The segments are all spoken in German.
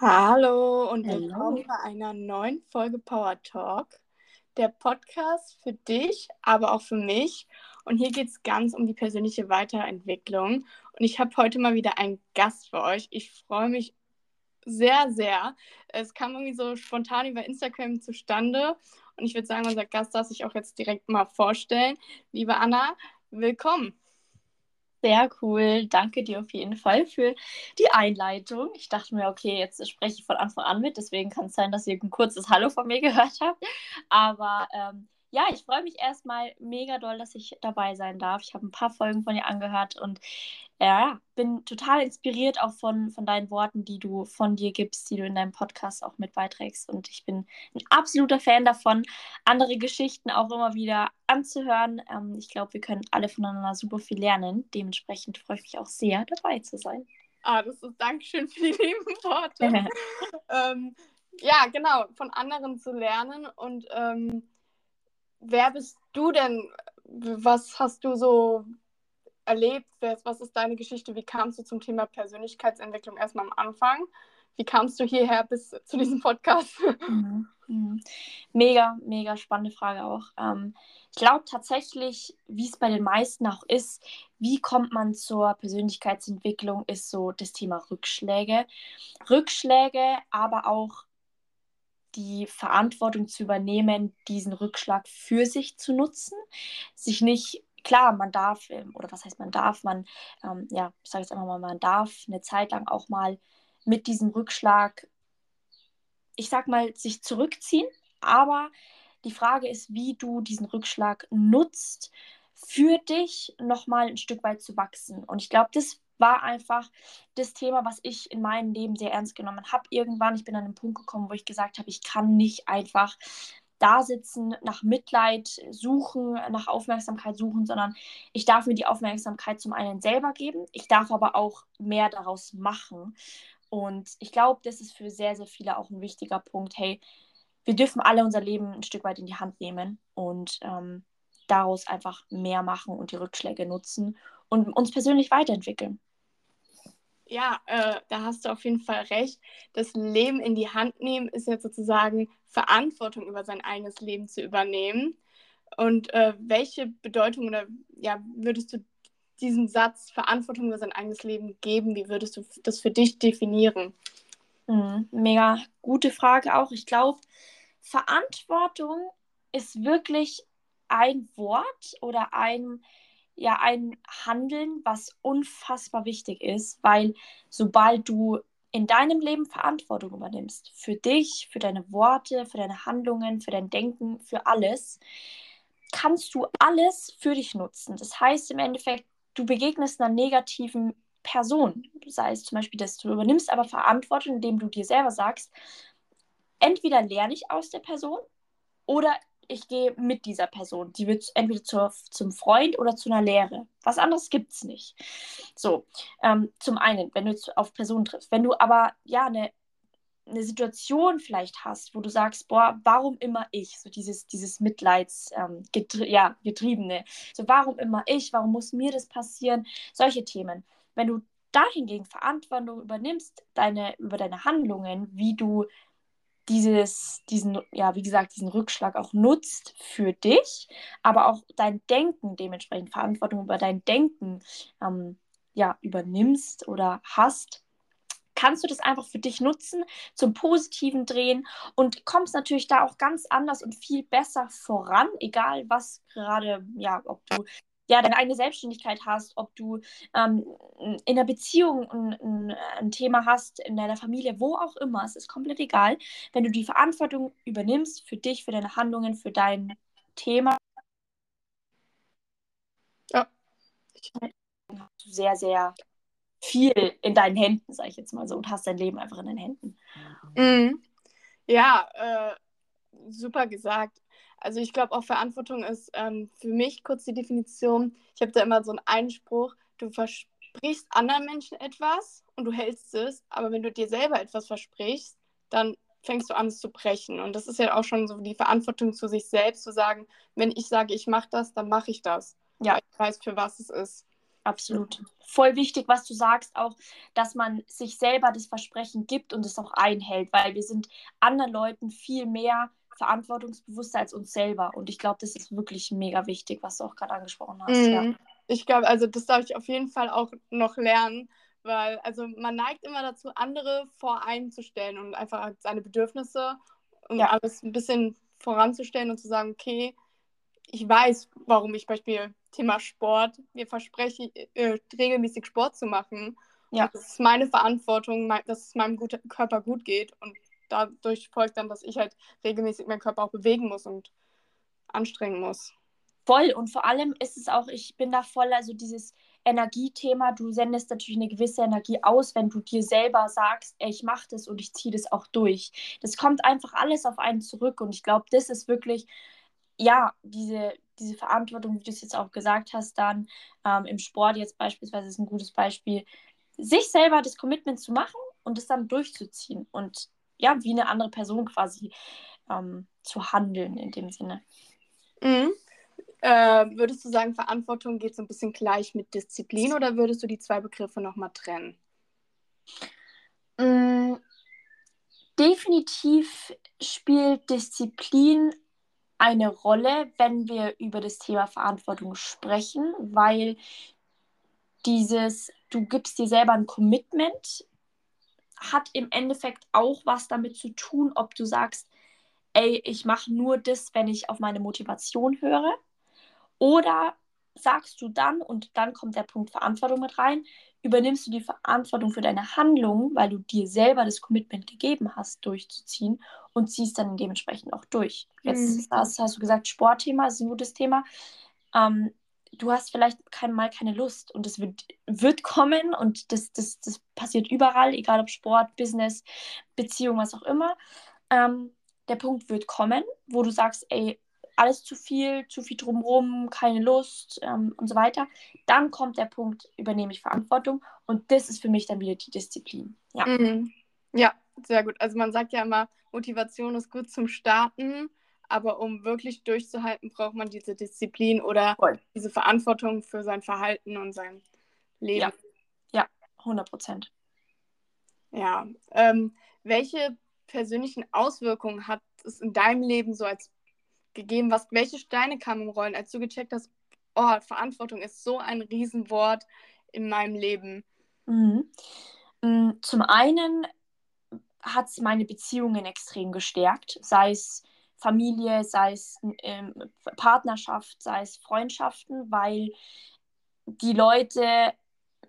Hallo und Hallo. willkommen bei einer neuen Folge Power Talk, der Podcast für dich, aber auch für mich. Und hier geht es ganz um die persönliche Weiterentwicklung. Und ich habe heute mal wieder einen Gast für euch. Ich freue mich sehr, sehr. Es kam irgendwie so spontan über Instagram zustande. Und ich würde sagen, unser Gast darf sich auch jetzt direkt mal vorstellen. Liebe Anna, willkommen. Sehr cool. Danke dir auf jeden Fall für die Einleitung. Ich dachte mir, okay, jetzt spreche ich von Anfang an mit, deswegen kann es sein, dass ihr ein kurzes Hallo von mir gehört habt. Aber ähm, ja, ich freue mich erstmal mega doll, dass ich dabei sein darf. Ich habe ein paar Folgen von dir angehört und ja, bin total inspiriert auch von, von deinen Worten, die du von dir gibst, die du in deinem Podcast auch mit beiträgst. Und ich bin ein absoluter Fan davon, andere Geschichten auch immer wieder anzuhören. Ähm, ich glaube, wir können alle voneinander super viel lernen. Dementsprechend freue ich mich auch sehr, dabei zu sein. Ah, das ist Dankeschön für die lieben Worte. ähm, ja, genau, von anderen zu lernen. Und ähm, wer bist du denn? Was hast du so erlebt? Was ist deine Geschichte? Wie kamst du zum Thema Persönlichkeitsentwicklung erstmal am Anfang? Wie kamst du hierher bis zu diesem Podcast? Mhm. Mhm. Mega, mega spannende Frage auch. Ähm, ich glaube tatsächlich, wie es bei den meisten auch ist, wie kommt man zur Persönlichkeitsentwicklung, ist so das Thema Rückschläge. Rückschläge, aber auch die Verantwortung zu übernehmen, diesen Rückschlag für sich zu nutzen, sich nicht klar, man darf, ähm, oder was heißt man darf, man, ähm, ja, ich sage jetzt einfach mal, man darf eine Zeit lang auch mal mit diesem Rückschlag, ich sag mal, sich zurückziehen, aber die Frage ist, wie du diesen Rückschlag nutzt, für dich nochmal ein Stück weit zu wachsen. Und ich glaube, das war einfach das Thema, was ich in meinem Leben sehr ernst genommen habe. Irgendwann, ich bin an einen Punkt gekommen, wo ich gesagt habe, ich kann nicht einfach da sitzen, nach Mitleid suchen, nach Aufmerksamkeit suchen, sondern ich darf mir die Aufmerksamkeit zum einen selber geben, ich darf aber auch mehr daraus machen. Und ich glaube, das ist für sehr, sehr viele auch ein wichtiger Punkt. Hey, wir dürfen alle unser Leben ein Stück weit in die Hand nehmen und ähm, daraus einfach mehr machen und die Rückschläge nutzen und uns persönlich weiterentwickeln. Ja, äh, da hast du auf jeden Fall recht. Das Leben in die Hand nehmen ist jetzt sozusagen Verantwortung über sein eigenes Leben zu übernehmen. Und äh, welche Bedeutung oder ja, würdest du diesen Satz Verantwortung über sein eigenes Leben geben? Wie würdest du das für dich definieren? Mhm, mega gute Frage auch. Ich glaube, Verantwortung ist wirklich ein Wort oder ein ja ein Handeln, was unfassbar wichtig ist, weil sobald du in deinem Leben Verantwortung übernimmst, für dich, für deine Worte, für deine Handlungen, für dein Denken, für alles, kannst du alles für dich nutzen. Das heißt im Endeffekt, du begegnest einer negativen Person, sei es zum Beispiel, dass du übernimmst aber Verantwortung, indem du dir selber sagst, entweder lerne ich aus der Person oder ich gehe mit dieser Person. Die wird entweder zur, zum Freund oder zu einer Lehre. Was anderes gibt es nicht. So, ähm, zum einen, wenn du jetzt auf Personen triffst. Wenn du aber ja eine, eine Situation vielleicht hast, wo du sagst, boah, warum immer ich? So dieses, dieses Mitleids, ähm, getrie ja, getriebene. So, warum immer ich? Warum muss mir das passieren? Solche Themen. Wenn du dahingegen Verantwortung übernimmst, deine, über deine Handlungen, wie du dieses, diesen, ja, wie gesagt, diesen Rückschlag auch nutzt für dich, aber auch dein Denken dementsprechend Verantwortung über dein Denken ähm, ja, übernimmst oder hast, kannst du das einfach für dich nutzen, zum Positiven drehen und kommst natürlich da auch ganz anders und viel besser voran, egal was gerade, ja, ob du ja, deine eigene Selbstständigkeit hast, ob du ähm, in der Beziehung ein, ein, ein, Thema hast, in deiner Familie, wo auch immer, es ist komplett egal. Wenn du die Verantwortung übernimmst für dich, für deine Handlungen, für dein Thema, ja. hast du sehr, sehr viel in deinen Händen, sage ich jetzt mal so, und hast dein Leben einfach in deinen Händen. Mhm. Ja, äh, super gesagt. Also ich glaube auch Verantwortung ist ähm, für mich kurz die Definition. Ich habe da immer so einen Einspruch, du versprichst anderen Menschen etwas und du hältst es, aber wenn du dir selber etwas versprichst, dann fängst du an, es zu brechen. Und das ist ja auch schon so die Verantwortung zu sich selbst, zu sagen, wenn ich sage, ich mache das, dann mache ich das. Ja, ich weiß, für was es ist. absolut. Voll wichtig, was du sagst, auch, dass man sich selber das Versprechen gibt und es auch einhält, weil wir sind anderen Leuten viel mehr verantwortungsbewusster als uns selber. Und ich glaube, das ist wirklich mega wichtig, was du auch gerade angesprochen hast. Mhm. Ja. Ich glaube, also das darf ich auf jeden Fall auch noch lernen, weil also man neigt immer dazu, andere vor einen zu stellen und einfach seine Bedürfnisse und ja. alles ein bisschen voranzustellen und zu sagen, okay, ich weiß, warum ich Beispiel Thema Sport mir verspreche, äh, regelmäßig Sport zu machen. Ja. Und das ist meine Verantwortung, dass es meinem Körper gut geht. Und dadurch folgt dann, dass ich halt regelmäßig meinen Körper auch bewegen muss und anstrengen muss. Voll. Und vor allem ist es auch, ich bin da voll, also dieses Energiethema, du sendest natürlich eine gewisse Energie aus, wenn du dir selber sagst, ey, ich mache das und ich ziehe das auch durch. Das kommt einfach alles auf einen zurück. Und ich glaube, das ist wirklich ja, diese, diese Verantwortung, wie du es jetzt auch gesagt hast, dann ähm, im Sport jetzt beispielsweise ist ein gutes Beispiel, sich selber das Commitment zu machen und es dann durchzuziehen und ja, wie eine andere Person quasi ähm, zu handeln in dem Sinne. Mhm. Äh, würdest du sagen, Verantwortung geht so ein bisschen gleich mit Disziplin oder würdest du die zwei Begriffe nochmal trennen? Mhm. Definitiv spielt Disziplin eine Rolle, wenn wir über das Thema Verantwortung sprechen, weil dieses, du gibst dir selber ein Commitment, hat im Endeffekt auch was damit zu tun, ob du sagst, ey, ich mache nur das, wenn ich auf meine Motivation höre. Oder sagst du dann, und dann kommt der Punkt Verantwortung mit rein, übernimmst du die Verantwortung für deine Handlungen, weil du dir selber das Commitment gegeben hast, durchzuziehen und ziehst dann dementsprechend auch durch. Jetzt mhm. hast, hast, du gesagt, Sportthema ist ein gutes Thema. Ähm, du hast vielleicht kein, mal keine Lust und es wird, wird kommen und das, das, das passiert überall, egal ob Sport, Business, Beziehung, was auch immer. Ähm, der Punkt wird kommen, wo du sagst, ey, alles zu viel, zu viel drumherum, keine Lust ähm, und so weiter. Dann kommt der Punkt, übernehme ich Verantwortung und das ist für mich dann wieder die Disziplin. Ja. Mhm. Ja, sehr gut. Also man sagt ja immer, Motivation ist gut zum Starten, aber um wirklich durchzuhalten, braucht man diese Disziplin oder Voll. diese Verantwortung für sein Verhalten und sein Leben. Ja, ja 100 Prozent. Ja, ähm, welche persönlichen Auswirkungen hat es in deinem Leben so als gegeben? Was, welche Steine kamen im Rollen, als du gecheckt hast, oh, Verantwortung ist so ein Riesenwort in meinem Leben? Mhm. Mm, zum einen hat es meine Beziehungen extrem gestärkt, sei es Familie, sei es ähm, Partnerschaft, sei es Freundschaften, weil die Leute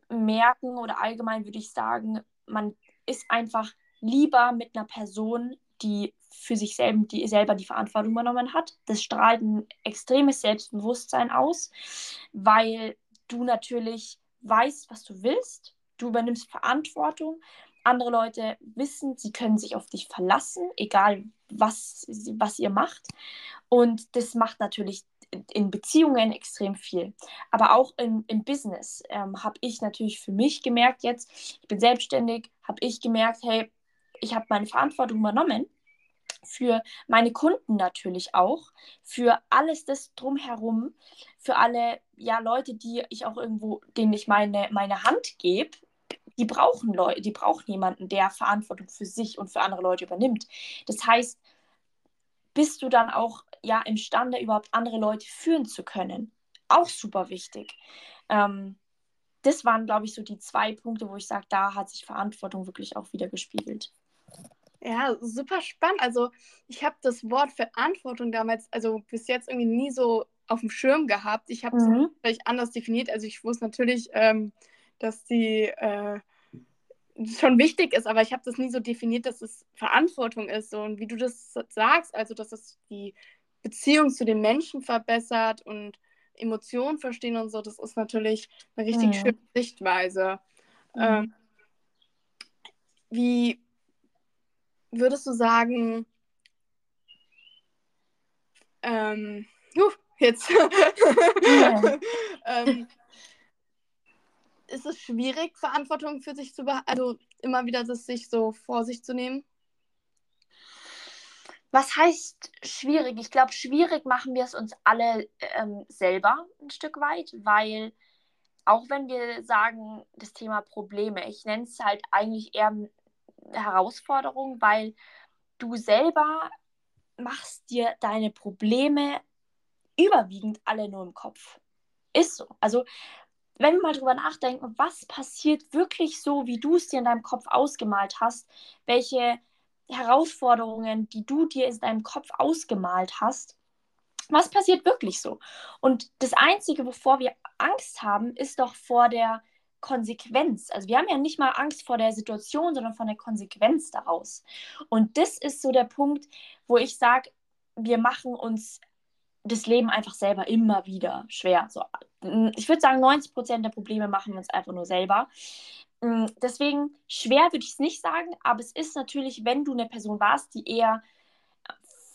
merken oder allgemein würde ich sagen, man ist einfach lieber mit einer Person, die für sich selber die, selber die Verantwortung übernommen hat. Das strahlt ein extremes Selbstbewusstsein aus, weil du natürlich weißt, was du willst. Du übernimmst Verantwortung. Andere Leute wissen, sie können sich auf dich verlassen, egal was, was ihr macht. Und das macht natürlich in Beziehungen extrem viel. Aber auch im, im Business ähm, habe ich natürlich für mich gemerkt jetzt, ich bin selbstständig, habe ich gemerkt, hey, ich habe meine Verantwortung übernommen für meine Kunden natürlich auch, für alles das drumherum, für alle ja, Leute, die ich auch irgendwo, denen ich meine, meine Hand gebe, die brauchen Leute, die brauchen jemanden, der Verantwortung für sich und für andere Leute übernimmt. Das heißt, bist du dann auch ja imstande, überhaupt andere Leute führen zu können? Auch super wichtig. Ähm, das waren, glaube ich, so die zwei Punkte, wo ich sage, da hat sich Verantwortung wirklich auch wieder gespiegelt. Ja, super spannend. Also ich habe das Wort Verantwortung damals, also bis jetzt irgendwie nie so auf dem Schirm gehabt. Ich habe es mhm. vielleicht anders definiert. Also ich wusste natürlich, ähm, dass die äh, schon wichtig ist, aber ich habe das nie so definiert, dass es Verantwortung ist. So. Und wie du das sagst, also dass es die Beziehung zu den Menschen verbessert und Emotionen verstehen und so, das ist natürlich eine richtig mhm. schöne Sichtweise. Mhm. Ähm, wie würdest du sagen, ähm, uh, jetzt, ähm, ist es schwierig, Verantwortung für sich zu behalten, also immer wieder das sich so vor sich zu nehmen? Was heißt schwierig? Ich glaube, schwierig machen wir es uns alle ähm, selber ein Stück weit, weil auch wenn wir sagen, das Thema Probleme, ich nenne es halt eigentlich eher Herausforderung, weil du selber machst dir deine Probleme überwiegend alle nur im Kopf. Ist so. Also, wenn wir mal drüber nachdenken, was passiert wirklich so, wie du es dir in deinem Kopf ausgemalt hast, welche Herausforderungen, die du dir in deinem Kopf ausgemalt hast, was passiert wirklich so? Und das Einzige, wovor wir Angst haben, ist doch vor der Konsequenz. Also wir haben ja nicht mal Angst vor der Situation, sondern vor der Konsequenz daraus. Und das ist so der Punkt, wo ich sage, wir machen uns das Leben einfach selber immer wieder schwer. So, ich würde sagen, 90 Prozent der Probleme machen wir uns einfach nur selber. Mm, deswegen schwer würde ich es nicht sagen, aber es ist natürlich, wenn du eine Person warst, die eher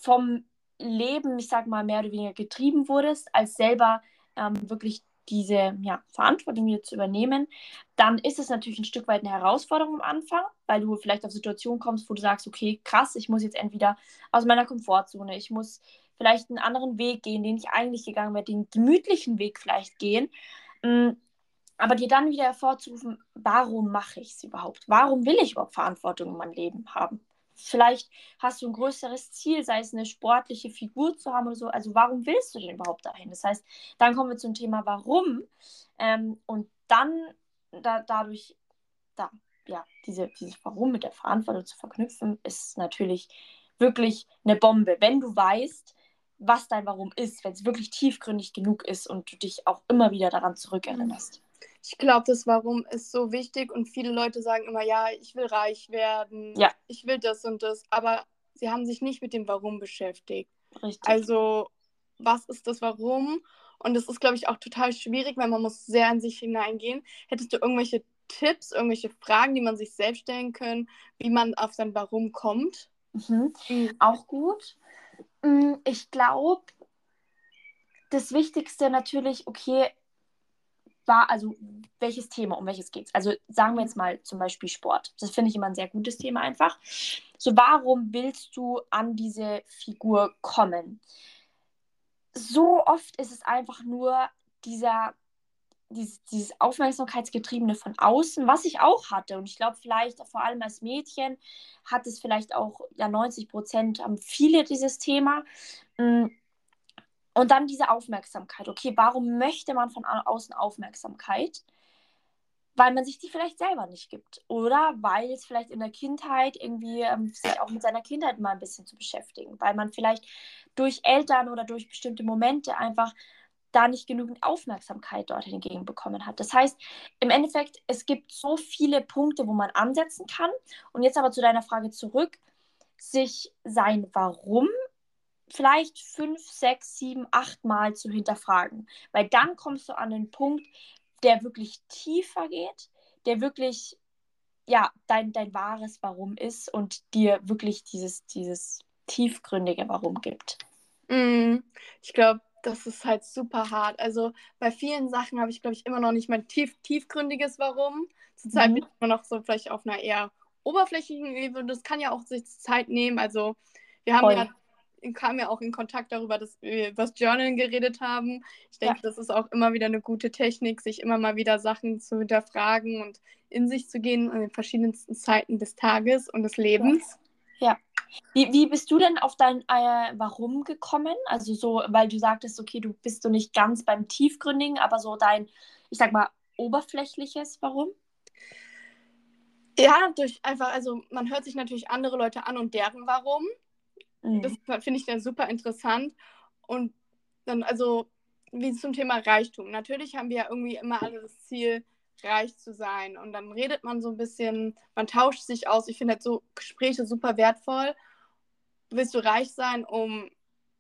vom Leben, ich sag mal, mehr oder weniger getrieben wurdest, als selber ähm, wirklich diese ja, Verantwortung wieder zu übernehmen, dann ist es natürlich ein Stück weit eine Herausforderung am Anfang, weil du vielleicht auf Situationen kommst, wo du sagst, okay, krass, ich muss jetzt entweder aus meiner Komfortzone, ich muss vielleicht einen anderen Weg gehen, den ich eigentlich gegangen wäre, den gemütlichen Weg vielleicht gehen. Mm, aber dir dann wieder hervorzurufen, warum mache ich es überhaupt? Warum will ich überhaupt Verantwortung in meinem Leben haben? Vielleicht hast du ein größeres Ziel, sei es eine sportliche Figur zu haben oder so. Also warum willst du denn überhaupt dahin? Das heißt, dann kommen wir zum Thema Warum. Ähm, und dann da, dadurch, da, ja, diese, dieses Warum mit der Verantwortung zu verknüpfen, ist natürlich wirklich eine Bombe. Wenn du weißt, was dein Warum ist, wenn es wirklich tiefgründig genug ist und du dich auch immer wieder daran zurückerinnerst. Ich glaube, das Warum ist so wichtig und viele Leute sagen immer, ja, ich will reich werden, ja. ich will das und das, aber sie haben sich nicht mit dem Warum beschäftigt. Richtig. Also, was ist das Warum? Und das ist, glaube ich, auch total schwierig, weil man muss sehr in sich hineingehen. Hättest du irgendwelche Tipps, irgendwelche Fragen, die man sich selbst stellen kann, wie man auf sein Warum kommt? Mhm. Mhm. Auch gut. Mm, ich glaube, das Wichtigste natürlich, okay, war, also welches Thema, um welches geht es? Also sagen wir jetzt mal zum Beispiel Sport. Das finde ich immer ein sehr gutes Thema einfach. So, warum willst du an diese Figur kommen? So oft ist es einfach nur dieser, dieses, dieses Aufmerksamkeitsgetriebene von außen, was ich auch hatte. Und ich glaube, vielleicht vor allem als Mädchen hat es vielleicht auch, ja, 90 Prozent haben viele dieses Thema. Mm, und dann diese Aufmerksamkeit. Okay, warum möchte man von außen Aufmerksamkeit? Weil man sich die vielleicht selber nicht gibt. Oder weil es vielleicht in der Kindheit irgendwie ähm, sich auch mit seiner Kindheit mal ein bisschen zu beschäftigen. Weil man vielleicht durch Eltern oder durch bestimmte Momente einfach da nicht genügend Aufmerksamkeit dorthin entgegenbekommen hat. Das heißt, im Endeffekt, es gibt so viele Punkte, wo man ansetzen kann. Und jetzt aber zu deiner Frage zurück, sich sein Warum vielleicht fünf, sechs, sieben, acht Mal zu hinterfragen. Weil dann kommst du an den Punkt, der wirklich tiefer geht, der wirklich ja, dein, dein wahres Warum ist und dir wirklich dieses, dieses tiefgründige Warum gibt. Mm, ich glaube, das ist halt super hart. Also bei vielen Sachen habe ich, glaube ich, immer noch nicht mein tief, tiefgründiges Warum. Zurzeit mhm. bin ich immer noch so vielleicht auf einer eher oberflächlichen Ebene. Das kann ja auch sich Zeit nehmen. Also wir haben ja kam ja auch in Kontakt darüber, dass wir über das Journalen geredet haben. Ich denke, ja. das ist auch immer wieder eine gute Technik, sich immer mal wieder Sachen zu hinterfragen und in sich zu gehen in den verschiedensten Zeiten des Tages und des Lebens. Ja. Wie, wie bist du denn auf dein äh, Warum gekommen? Also so, weil du sagtest, okay, du bist so nicht ganz beim Tiefgründigen, aber so dein, ich sag mal, oberflächliches Warum? Ja, durch einfach, also man hört sich natürlich andere Leute an und deren Warum. Mhm. Das finde ich dann super interessant. Und dann, also, wie zum Thema Reichtum. Natürlich haben wir ja irgendwie immer alle das Ziel, reich zu sein. Und dann redet man so ein bisschen, man tauscht sich aus. Ich finde halt so Gespräche super wertvoll. Willst du reich sein, um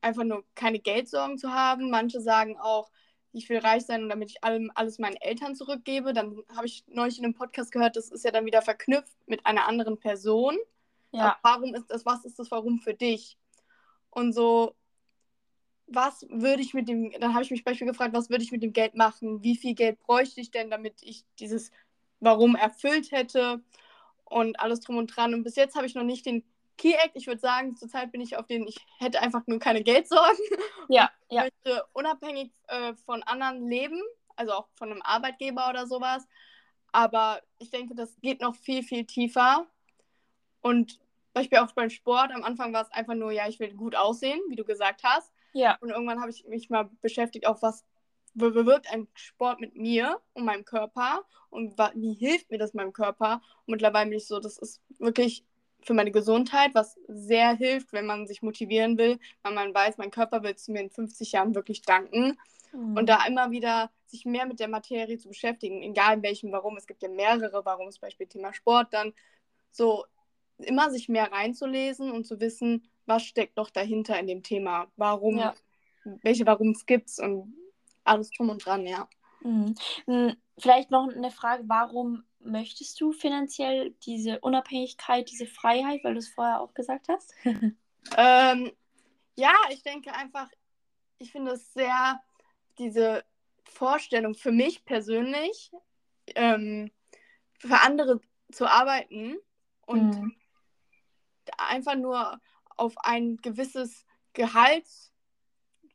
einfach nur keine Geldsorgen zu haben? Manche sagen auch, ich will reich sein, damit ich allem, alles meinen Eltern zurückgebe. Dann habe ich neulich in einem Podcast gehört, das ist ja dann wieder verknüpft mit einer anderen Person. Ja. warum ist das, was ist das Warum für dich? Und so, was würde ich mit dem, dann habe ich mich beispielsweise gefragt, was würde ich mit dem Geld machen? Wie viel Geld bräuchte ich denn, damit ich dieses Warum erfüllt hätte? Und alles drum und dran. Und bis jetzt habe ich noch nicht den Key Act. Ich würde sagen, zurzeit bin ich auf den, ich hätte einfach nur keine Geldsorgen. Ja, ja. Ich möchte unabhängig äh, von anderen leben. also auch von einem Arbeitgeber oder sowas. Aber ich denke, das geht noch viel, viel tiefer. Und Beispiel auch beim Sport, am Anfang war es einfach nur, ja, ich will gut aussehen, wie du gesagt hast. Ja. Und irgendwann habe ich mich mal beschäftigt, auch was bewirkt ein Sport mit mir und meinem Körper und wie hilft mir das meinem Körper. Und mittlerweile bin ich so, das ist wirklich für meine Gesundheit, was sehr hilft, wenn man sich motivieren will, weil man weiß, mein Körper will es mir in 50 Jahren wirklich danken. Mhm. Und da immer wieder sich mehr mit der Materie zu beschäftigen, egal in welchem Warum. Es gibt ja mehrere Warum, zum Beispiel Thema Sport, dann so immer sich mehr reinzulesen und zu wissen, was steckt doch dahinter in dem Thema, warum, ja. welche Warums gibt es und alles drum und dran, ja. Mhm. Hm, vielleicht noch eine Frage, warum möchtest du finanziell diese Unabhängigkeit, diese Freiheit, weil du es vorher auch gesagt hast? ähm, ja, ich denke einfach, ich finde es sehr, diese Vorstellung für mich persönlich, ähm, für andere zu arbeiten und mhm. Einfach nur auf ein gewisses Gehalt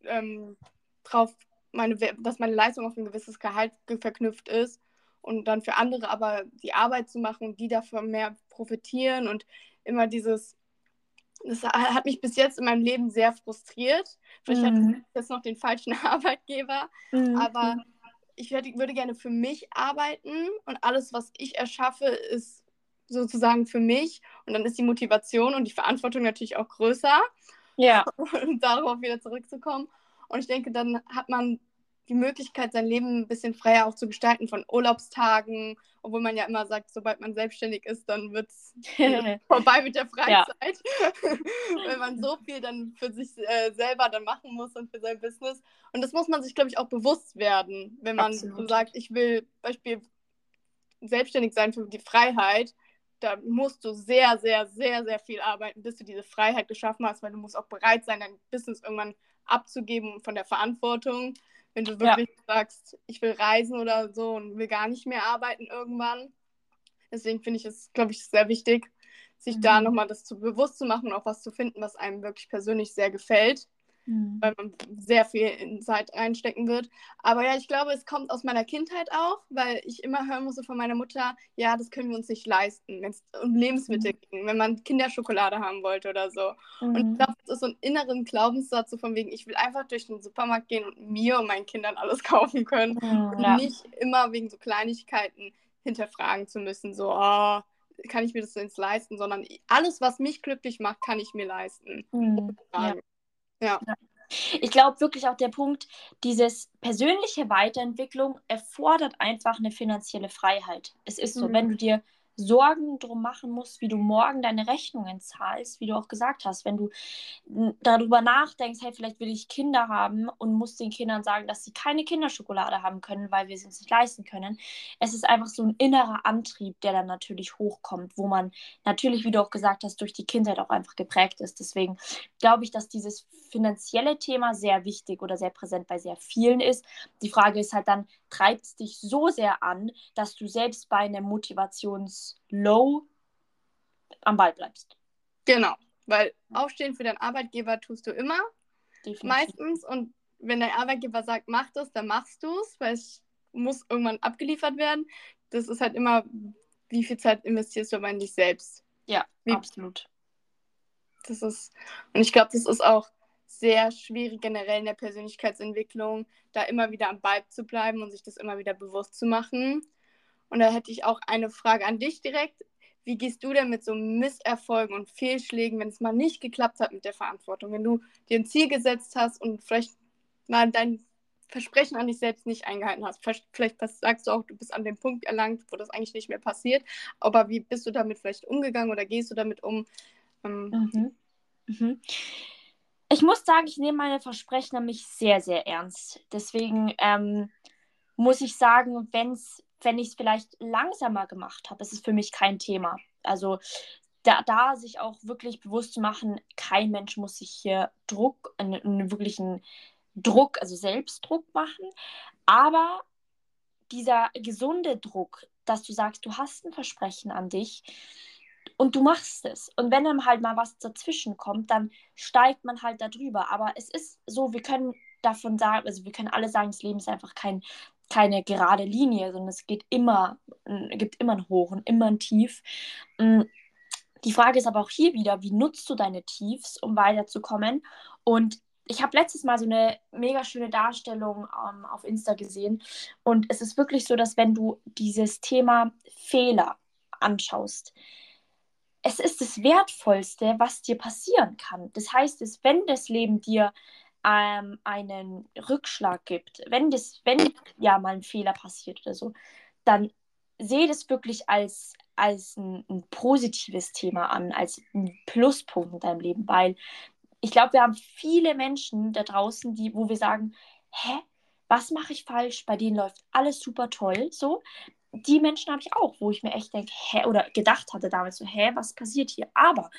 ähm, drauf, meine, dass meine Leistung auf ein gewisses Gehalt verknüpft ist und dann für andere aber die Arbeit zu machen die davon mehr profitieren und immer dieses, das hat mich bis jetzt in meinem Leben sehr frustriert. Vielleicht mhm. hatte ich jetzt noch den falschen Arbeitgeber, mhm. aber ich würde, würde gerne für mich arbeiten und alles, was ich erschaffe, ist sozusagen für mich und dann ist die Motivation und die Verantwortung natürlich auch größer. Ja. Um darauf wieder zurückzukommen. Und ich denke, dann hat man die Möglichkeit, sein Leben ein bisschen freier auch zu gestalten von Urlaubstagen, obwohl man ja immer sagt, sobald man selbstständig ist, dann wird es vorbei mit der Freizeit, ja. wenn man so viel dann für sich äh, selber dann machen muss und für sein Business. Und das muss man sich, glaube ich, auch bewusst werden, wenn man so sagt, ich will Beispiel selbstständig sein für die Freiheit. Da musst du sehr, sehr, sehr, sehr viel arbeiten, bis du diese Freiheit geschaffen hast, weil du musst auch bereit sein, dein Business irgendwann abzugeben von der Verantwortung. Wenn du wirklich ja. sagst, ich will reisen oder so und will gar nicht mehr arbeiten irgendwann. Deswegen finde ich es, glaube ich, sehr wichtig, sich mhm. da nochmal das zu bewusst zu machen und auch was zu finden, was einem wirklich persönlich sehr gefällt mhm. weil man sehr viel in Zeit reinstecken wird. Aber ja, ich glaube, es kommt aus meiner Kindheit auch, weil ich immer hören musste von meiner Mutter, ja, das können wir uns nicht leisten, wenn es um Lebensmittel mhm. ging, wenn man Kinderschokolade haben wollte oder so. Mhm. Und ich mhm. glaube, das ist so ein inneren Glaubenssatz, so von wegen, ich will einfach durch den Supermarkt gehen und mir und meinen Kindern alles kaufen können mhm, und ja. nicht immer wegen so Kleinigkeiten hinterfragen zu müssen, so, oh, kann ich mir das jetzt leisten, sondern alles, was mich glücklich macht, kann ich mir leisten. Mhm. Ja. Ja. Ich glaube wirklich auch der Punkt, dieses persönliche Weiterentwicklung erfordert einfach eine finanzielle Freiheit. Es ist so, mhm. wenn du dir Sorgen drum machen musst, wie du morgen deine Rechnungen zahlst, wie du auch gesagt hast. Wenn du darüber nachdenkst, hey, vielleicht will ich Kinder haben und musst den Kindern sagen, dass sie keine Kinderschokolade haben können, weil wir sie uns nicht leisten können. Es ist einfach so ein innerer Antrieb, der dann natürlich hochkommt, wo man natürlich, wie du auch gesagt hast, durch die Kindheit auch einfach geprägt ist. Deswegen glaube ich, dass dieses finanzielle Thema sehr wichtig oder sehr präsent bei sehr vielen ist. Die Frage ist halt dann, treibt es dich so sehr an, dass du selbst bei einem Motivationslow am Ball bleibst? Genau, weil aufstehen für deinen Arbeitgeber tust du immer, Definitiv. meistens. Und wenn dein Arbeitgeber sagt, mach das, dann machst du es, weil es muss irgendwann abgeliefert werden. Das ist halt immer, wie viel Zeit investierst du aber in dich selbst? Ja, wie, absolut. Das ist, und ich glaube, das ist auch sehr schwierig generell in der Persönlichkeitsentwicklung, da immer wieder am Ball zu bleiben und sich das immer wieder bewusst zu machen. Und da hätte ich auch eine Frage an dich direkt. Wie gehst du denn mit so Misserfolgen und Fehlschlägen, wenn es mal nicht geklappt hat mit der Verantwortung? Wenn du dir ein Ziel gesetzt hast und vielleicht mal dein Versprechen an dich selbst nicht eingehalten hast. Vielleicht sagst du auch, du bist an dem Punkt erlangt, wo das eigentlich nicht mehr passiert. Aber wie bist du damit vielleicht umgegangen oder gehst du damit um? Ähm, mhm. Mhm. Ich muss sagen, ich nehme meine Versprechen an mich sehr, sehr ernst. Deswegen ähm, muss ich sagen, wenn's, wenn ich es vielleicht langsamer gemacht habe, ist es für mich kein Thema. Also da, da sich auch wirklich bewusst zu machen, kein Mensch muss sich hier Druck, einen, einen wirklichen Druck, also Selbstdruck machen. Aber dieser gesunde Druck, dass du sagst, du hast ein Versprechen an dich, und du machst es. Und wenn dann halt mal was dazwischen kommt, dann steigt man halt darüber. Aber es ist so, wir können davon sagen, also wir können alle sagen, das Leben ist einfach kein keine gerade Linie, sondern es geht immer, gibt immer ein Hoch und immer ein Tief. Mm, die Frage ist aber auch hier wieder, wie nutzt du deine Tiefs, um weiterzukommen? Und ich habe letztes Mal so eine mega schöne Darstellung ähm, auf Insta gesehen. Und es ist wirklich so, dass wenn du dieses Thema Fehler anschaust, es ist das Wertvollste, was dir passieren kann. Das heißt, es, wenn das Leben dir ähm, einen Rückschlag gibt, wenn das, wenn ja mal ein Fehler passiert oder so, dann sehe das wirklich als, als ein, ein positives Thema an, als ein Pluspunkt in deinem Leben, weil ich glaube, wir haben viele Menschen da draußen, die, wo wir sagen, hä, was mache ich falsch? Bei denen läuft alles super toll, so. Die Menschen habe ich auch, wo ich mir echt denke, hä, oder gedacht hatte damals so, hä, was passiert hier? Aber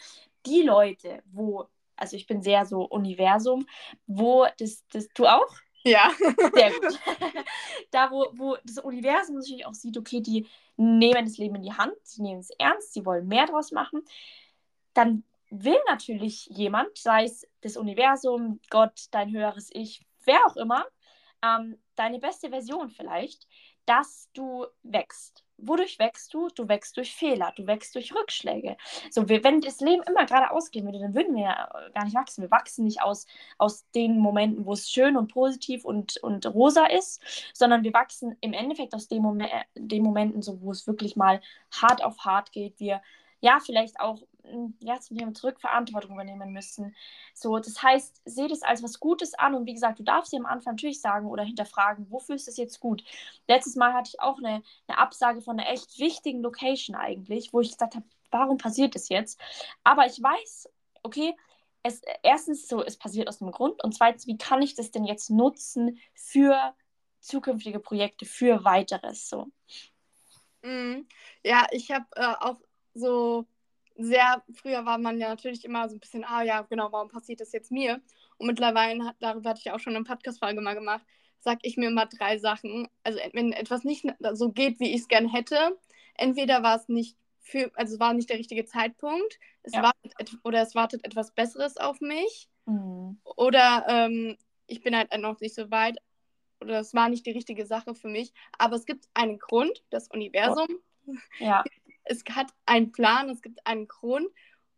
die Leute, wo, also ich bin sehr so Universum, wo das, das, du auch? Ja. Sehr gut. da, wo, wo das Universum natürlich auch sieht, okay, die nehmen das Leben in die Hand, sie nehmen es ernst, sie wollen mehr draus machen, dann will natürlich jemand, sei es das Universum, Gott, dein höheres Ich, wer auch immer, ähm, deine beste Version vielleicht, dass du wächst. Wodurch wächst du? Du wächst durch Fehler, du wächst durch Rückschläge. So, wir, wenn das Leben immer geradeaus gehen würde, dann würden wir ja gar nicht wachsen. Wir wachsen nicht aus, aus den Momenten, wo es schön und positiv und, und rosa ist, sondern wir wachsen im Endeffekt aus den, Mom Momenten, so, wo es wirklich mal hart auf hart geht. Wir ja, vielleicht auch ja, zum Thema zurück Verantwortung übernehmen müssen. So, das heißt, sehe das als was Gutes an und wie gesagt, du darfst dir am Anfang natürlich sagen oder hinterfragen, wofür ist das jetzt gut? Letztes Mal hatte ich auch eine, eine Absage von einer echt wichtigen Location eigentlich, wo ich gesagt habe, warum passiert das jetzt? Aber ich weiß, okay, es, erstens so, es passiert aus einem Grund und zweitens, wie kann ich das denn jetzt nutzen für zukünftige Projekte, für weiteres so? Mm, ja, ich habe äh, auch so sehr, früher war man ja natürlich immer so ein bisschen, ah ja, genau, warum passiert das jetzt mir? Und mittlerweile, hat, darüber hatte ich auch schon eine Podcast-Folge mal gemacht, sage ich mir immer drei Sachen. Also wenn etwas nicht so geht, wie ich es gerne hätte, entweder war es nicht für, also war nicht der richtige Zeitpunkt, es ja. wartet, oder es wartet etwas Besseres auf mich, mhm. oder ähm, ich bin halt noch nicht so weit, oder es war nicht die richtige Sache für mich, aber es gibt einen Grund, das Universum. Ja. es hat einen Plan, es gibt einen Grund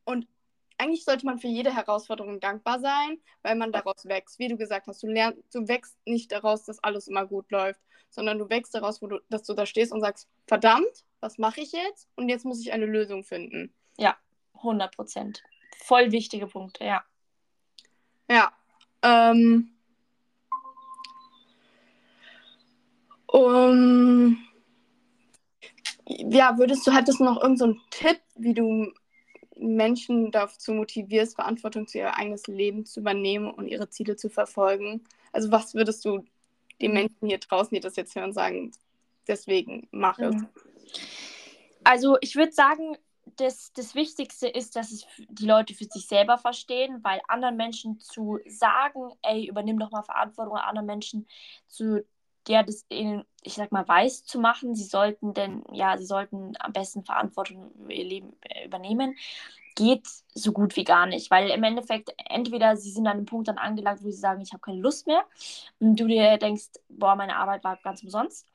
und eigentlich sollte man für jede Herausforderung dankbar sein, weil man daraus wächst. Wie du gesagt hast, du lernst, du wächst nicht daraus, dass alles immer gut läuft, sondern du wächst daraus, du, dass du da stehst und sagst, verdammt, was mache ich jetzt? Und jetzt muss ich eine Lösung finden. Ja, 100 Prozent. Voll wichtige Punkte, ja. Ja. Ähm, um, ja, würdest du, hattest du noch irgendeinen so Tipp, wie du Menschen dazu motivierst, Verantwortung für ihr eigenes Leben zu übernehmen und ihre Ziele zu verfolgen? Also was würdest du den mhm. Menschen hier draußen, die das jetzt hören, sagen, deswegen mach es? Mhm. Also ich würde sagen, das, das Wichtigste ist, dass es die Leute für sich selber verstehen, weil anderen Menschen zu sagen, ey, übernimm doch mal Verantwortung, anderen Menschen zu der das ihnen, ich sag mal, weiß zu machen. Sie sollten denn, ja, sie sollten am besten Verantwortung für ihr Leben äh, übernehmen, geht so gut wie gar nicht, weil im Endeffekt entweder sie sind an einem Punkt dann angelangt, wo sie sagen, ich habe keine Lust mehr und du dir denkst, boah, meine Arbeit war ganz umsonst.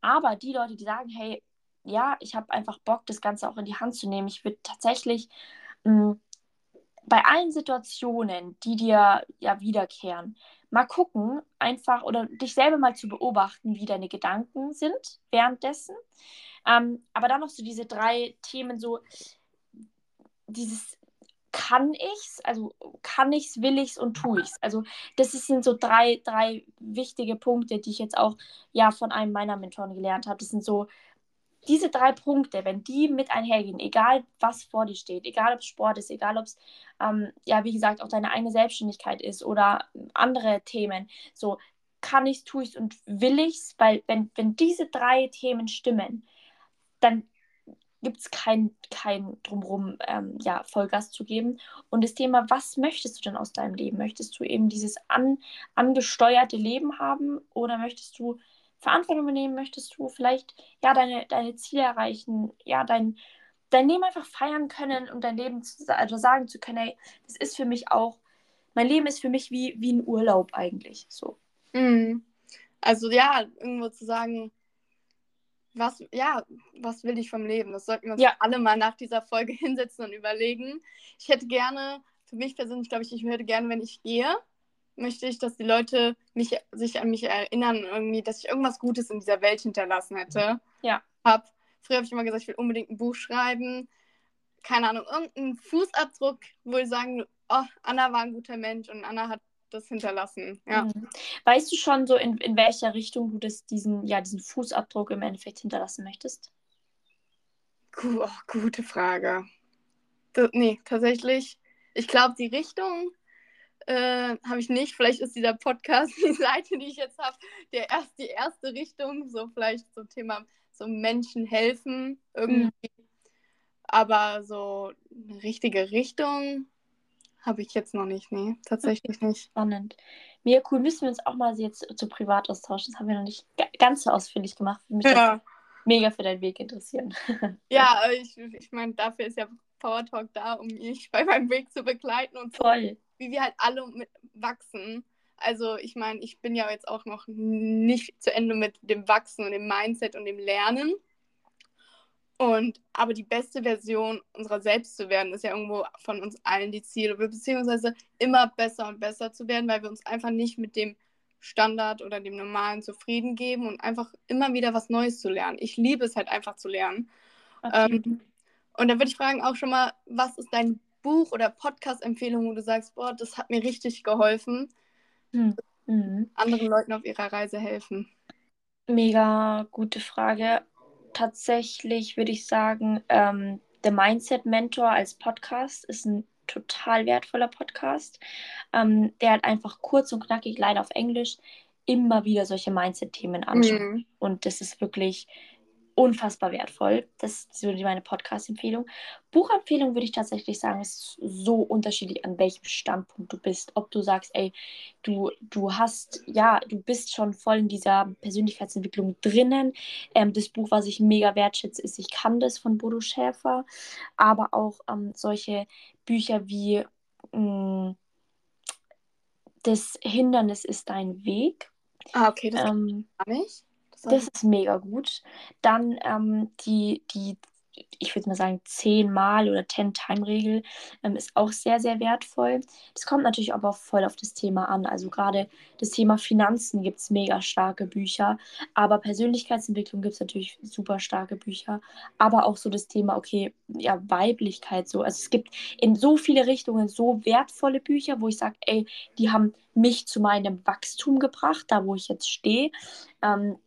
Aber die Leute, die sagen, hey, ja, ich habe einfach Bock, das Ganze auch in die Hand zu nehmen. Ich würde tatsächlich mh, mm, bei allen Situationen, die dir ja wiederkehren, mal gucken, einfach oder dich selber mal zu beobachten, wie deine Gedanken sind währenddessen. Ähm, aber dann noch so diese drei Themen, so dieses kann ich's, also kann ich's, will ich's und tue ich's. Also das sind so drei, drei wichtige Punkte, die ich jetzt auch ja von einem meiner Mentoren gelernt habe. Das sind so diese drei Punkte, wenn die mit einhergehen, egal was vor dir steht, egal ob es Sport ist, egal ob es, ähm, ja, wie gesagt, auch deine eigene Selbstständigkeit ist oder andere Themen, so kann ich es, tue ich es und will ich es, weil wenn, wenn diese drei Themen stimmen, dann gibt es kein, kein Drumherum, ähm, ja, Vollgas zu geben. Und das Thema, was möchtest du denn aus deinem Leben? Möchtest du eben dieses an, angesteuerte Leben haben oder möchtest du Verantwortung übernehmen möchtest du, vielleicht ja deine, deine Ziele erreichen, ja dein, dein Leben einfach feiern können und dein Leben zu, also sagen zu können, hey, das ist für mich auch, mein Leben ist für mich wie, wie ein Urlaub eigentlich. So. Mhm. Also ja, irgendwo zu sagen, was, ja, was will ich vom Leben? Das sollten wir uns Ja. alle mal nach dieser Folge hinsetzen und überlegen. Ich hätte gerne, für mich persönlich glaube ich, ich würde gerne, wenn ich gehe, möchte ich, dass die Leute mich, sich an mich erinnern, irgendwie, dass ich irgendwas Gutes in dieser Welt hinterlassen hätte. Ja. Hab, früher habe ich immer gesagt, ich will unbedingt ein Buch schreiben. Keine Ahnung, irgendeinen Fußabdruck, wo ich sagen, oh, Anna war ein guter Mensch und Anna hat das hinterlassen. Ja. Mhm. Weißt du schon so, in, in welcher Richtung du das, diesen, ja, diesen Fußabdruck im Endeffekt hinterlassen möchtest? Oh, gute Frage. D nee, tatsächlich. Ich glaube, die Richtung äh, habe ich nicht. Vielleicht ist dieser Podcast, die Seite, die ich jetzt habe, der erst, die erste Richtung. So vielleicht so Thema so Menschen helfen irgendwie. Aber so eine richtige Richtung habe ich jetzt noch nicht. Nee, tatsächlich nicht. Spannend. Mega cool. Müssen wir uns auch mal jetzt zu privat austauschen. Das haben wir noch nicht ga- ganz so ausführlich gemacht. Mich Ja, mega für deinen Weg interessieren. ja ich, ich meine, dafür ist ja Power Talk da, um mich bei meinem Weg zu begleiten und zu Voll. Wie wir halt alle mit wachsen. Also ich meine, ich bin ja jetzt auch noch nicht zu Ende mit dem Wachsen und dem Mindset und dem Lernen. Und aber die beste Version unserer selbst zu werden, ist ja irgendwo von uns allen die Ziele, beziehungsweise immer besser und besser zu werden, weil wir uns einfach nicht mit dem Standard oder dem Normalen zufrieden geben und einfach immer wieder was Neues zu lernen. Ich liebe es halt einfach zu lernen. Absolut. Und da würde ich fragen auch schon mal, was ist dein Buch oder Podcast-Empfehlung, wo du sagst, boah, das hat mir richtig geholfen, Mhm. anderen Leuten auf ihrer Reise helfen? Mega gute Frage. Tatsächlich würde ich sagen, ähm, The Mindset Mentor als Podcast ist ein total wertvoller Podcast. Ähm, der hat einfach kurz und knackig, leider auf Englisch, immer wieder solche Mindset-Themen anschaut. Mhm. Und das ist wirklich unfassbar wertvoll. Das ist meine Podcast-Empfehlung. Buchempfehlung würde ich tatsächlich sagen, ist so unterschiedlich, an welchem Standpunkt du bist. Ob du sagst, ey, du, du hast, ja, du bist schon voll in dieser Persönlichkeitsentwicklung drinnen. Ähm, das Buch, was ich mega wertschätze, ist Ich kann das von Bodo Schäfer. Aber auch ähm, solche Bücher wie mh, Das Hindernis ist dein Weg. Ah, okay, das Ähm, gar nicht. Das, ist mega gut. Dann ähm, die, die, ich würde mal sagen, 10-Mal- oder 10-Time-Regel ähm, ist auch sehr, sehr wertvoll. Das kommt natürlich aber auch voll auf das Thema an. Also gerade das Thema Finanzen gibt es mega starke Bücher, aber Persönlichkeitsentwicklung gibt es natürlich super starke Bücher. Aber auch so das Thema, okay, ja, Weiblichkeit so. Also es gibt in so viele Richtungen so wertvolle Bücher, wo ich sage, ey, die haben mich zu meinem Wachstum gebracht, da wo ich jetzt stehe. Ähm,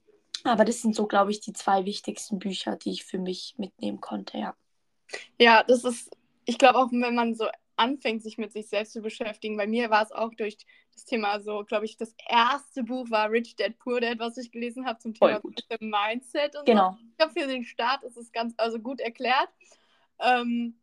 aber das sind so, glaube ich, die zwei wichtigsten Bücher, die ich für mich mitnehmen konnte, ja. Ja, das ist, ich glaube auch, wenn man so anfängt, sich mit sich selbst zu beschäftigen, bei mir war es auch durch das Thema so, glaube ich, das erste Buch war Rich Dad Poor Dad, was ich gelesen habe zum Voll Thema gut. Mindset und Genau. so. Ich glaube, für den Start ist es ganz, also gut erklärt. Ähm,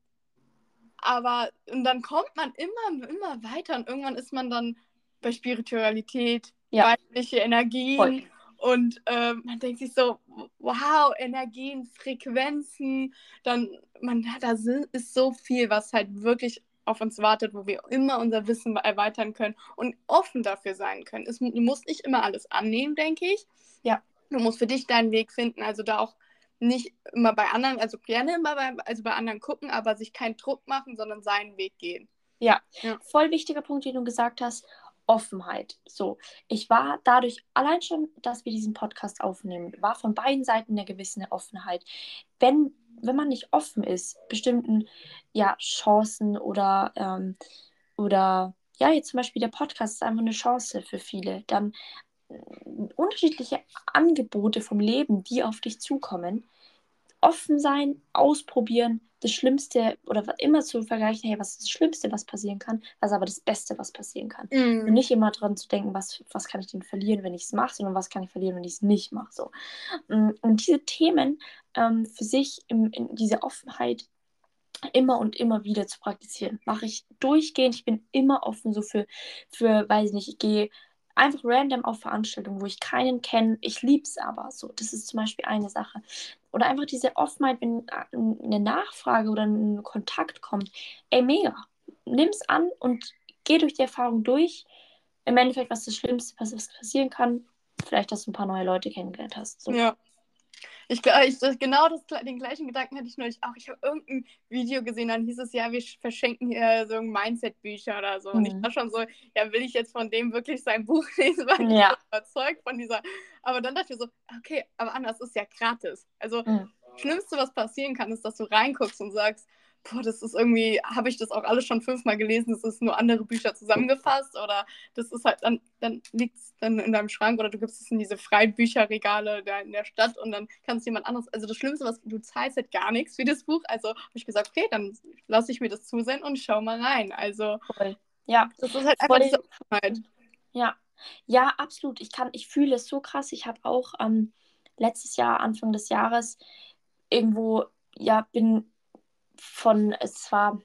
aber und dann kommt man immer, immer weiter und irgendwann ist man dann bei Spiritualität, Ja. weibliche Energien. Voll. Und ähm, man denkt sich so, wow, Energien, Frequenzen, dann, man, da ist so viel, was halt wirklich auf uns wartet, wo wir immer unser Wissen erweitern können und offen dafür sein können. Es, du musst nicht immer alles annehmen, denke ich. Ja. Du musst für dich deinen Weg finden, also da auch nicht immer bei anderen, also gerne immer bei, also bei anderen gucken, aber sich keinen Druck machen, sondern seinen Weg gehen. Ja. Ja. voll wichtiger Punkt, den du gesagt hast. Offenheit. So, ich war dadurch allein schon, dass wir diesen Podcast aufnehmen, war von beiden Seiten eine gewisse Offenheit. Wenn, wenn man nicht offen ist, bestimmten ja, Chancen oder, ähm, oder ja, jetzt zum Beispiel der Podcast ist einfach eine Chance für viele, dann äh, unterschiedliche Angebote vom Leben, die auf dich zukommen, offen sein, ausprobieren, das Schlimmste oder was immer zu vergleichen, hey, was ist das Schlimmste, was passieren kann, was aber das Beste, was passieren kann. Und nicht immer dran zu denken, was, was kann ich denn verlieren, wenn ich es mache, sondern was kann ich verlieren, wenn ich es nicht mache. So. Mm, Und diese Themen ähm, für sich, im, in diese Offenheit immer und immer wieder zu praktizieren, mache ich durchgehend. Ich bin immer offen so für, für weiß nicht, ich gehe einfach random auf Veranstaltungen, wo ich keinen kenne. Ich liebe es aber so. Das ist zum Beispiel eine Sache. Oder einfach diese Offenheit, wenn eine Nachfrage oder ein Kontakt kommt. Ey, mega. Nimm es an und geh durch die Erfahrung durch. Im Endeffekt, was das Schlimmste, was passieren kann, vielleicht, dass du ein paar neue Leute kennengelernt hast. So. Ja. Ich, ich, genau das, den gleichen Gedanken hatte ich neulich auch. Ich habe irgendein Video gesehen, dann hieß es ja, wir verschenken hier so Mindset-Bücher oder so. Mhm. Und ich mhm. war schon so, ja, will ich jetzt von dem wirklich sein Buch lesen, weil ja. ich überzeugt von dieser. Aber dann dachte ich so, okay, aber anders ist ja gratis. Also, mhm. Schlimmste, was passieren kann, ist, dass du reinguckst und sagst, boah, das ist irgendwie, habe ich das auch alles schon fünfmal gelesen, das ist nur andere Bücher zusammengefasst oder das ist halt, dann, dann liegt es dann in deinem Schrank oder du gibst es in diese freien Bücherregale da in der Stadt und dann kann es jemand anderes, also das Schlimmste, was du zahlst halt gar nichts für das Buch, also habe ich gesagt, okay, dann lasse ich mir das zusenden und schau mal rein, also Voll. ja, das ist halt einfach diese Offenheit. Ja, ja, absolut, ich kann, ich fühle es so krass, ich habe auch ähm, letztes Jahr, Anfang des Jahres irgendwo, ja, bin von, es war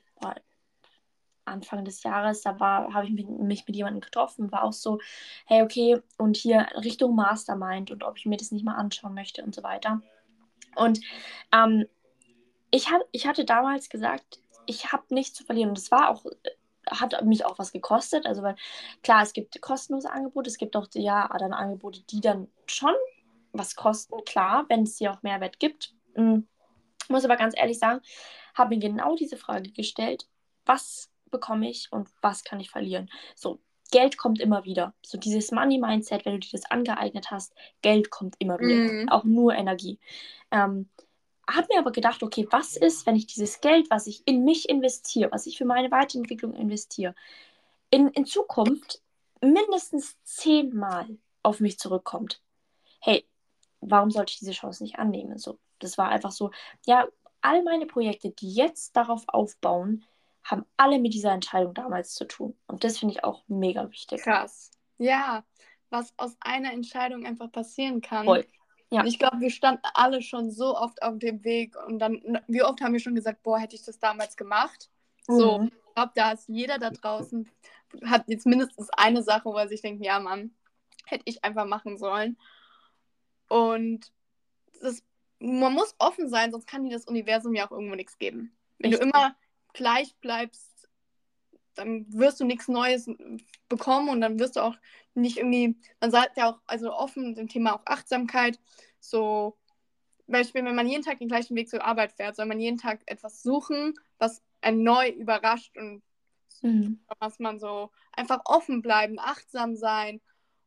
Anfang des Jahres, da war, habe ich mich mit jemandem getroffen, war auch so, hey, okay, und hier Richtung Mastermind und ob ich mir das nicht mal anschauen möchte und so weiter. Und ähm, ich, hab, ich hatte damals gesagt, ich habe nichts zu verlieren. Und das war auch, hat mich auch was gekostet. Also, weil klar, es gibt kostenlose Angebote, es gibt auch ja dann Angebote, die dann schon was kosten, klar, wenn es dir auch Mehrwert gibt. Mhm. Muss aber ganz ehrlich sagen, habe mir genau diese Frage gestellt, was bekomme ich und was kann ich verlieren? So, Geld kommt immer wieder. So dieses Money-Mindset, wenn du dir das angeeignet hast, Geld kommt immer wieder. Mm. Auch nur Energie. Ähm, habe mir aber gedacht, okay, was ist, wenn ich dieses Geld, was ich in mich investiere, was ich für meine Weiterentwicklung investiere, in, in Zukunft mindestens zehnmal auf mich zurückkommt? Hey, warum sollte ich diese Chance nicht annehmen? So, das war einfach so, ja, all meine Projekte, die jetzt darauf aufbauen, haben alle mit dieser Entscheidung damals zu tun. Und das finde ich auch mega wichtig. Krass. Ja, was aus einer Entscheidung einfach passieren kann. Voll. Ja. Ich glaube, wir standen alle schon so oft auf dem Weg und dann, wie oft haben wir schon gesagt, boah, hätte ich das damals gemacht? Mhm. So, ich glaube, da ist jeder da draußen, hat jetzt mindestens eine Sache, wo er sich denkt, ja, Mann, hätte ich einfach machen sollen. Und das man muss offen sein, sonst kann dir das Universum ja auch irgendwo nichts geben. Wenn Richtig. du immer gleich bleibst, dann wirst du nichts Neues bekommen und dann wirst du auch nicht irgendwie, man sagt ja auch, also offen dem Thema auch Achtsamkeit, so Beispiel, wenn man jeden Tag den gleichen Weg zur Arbeit fährt, soll man jeden Tag etwas suchen, was einen neu überrascht und mhm. was man so einfach offen bleiben, achtsam sein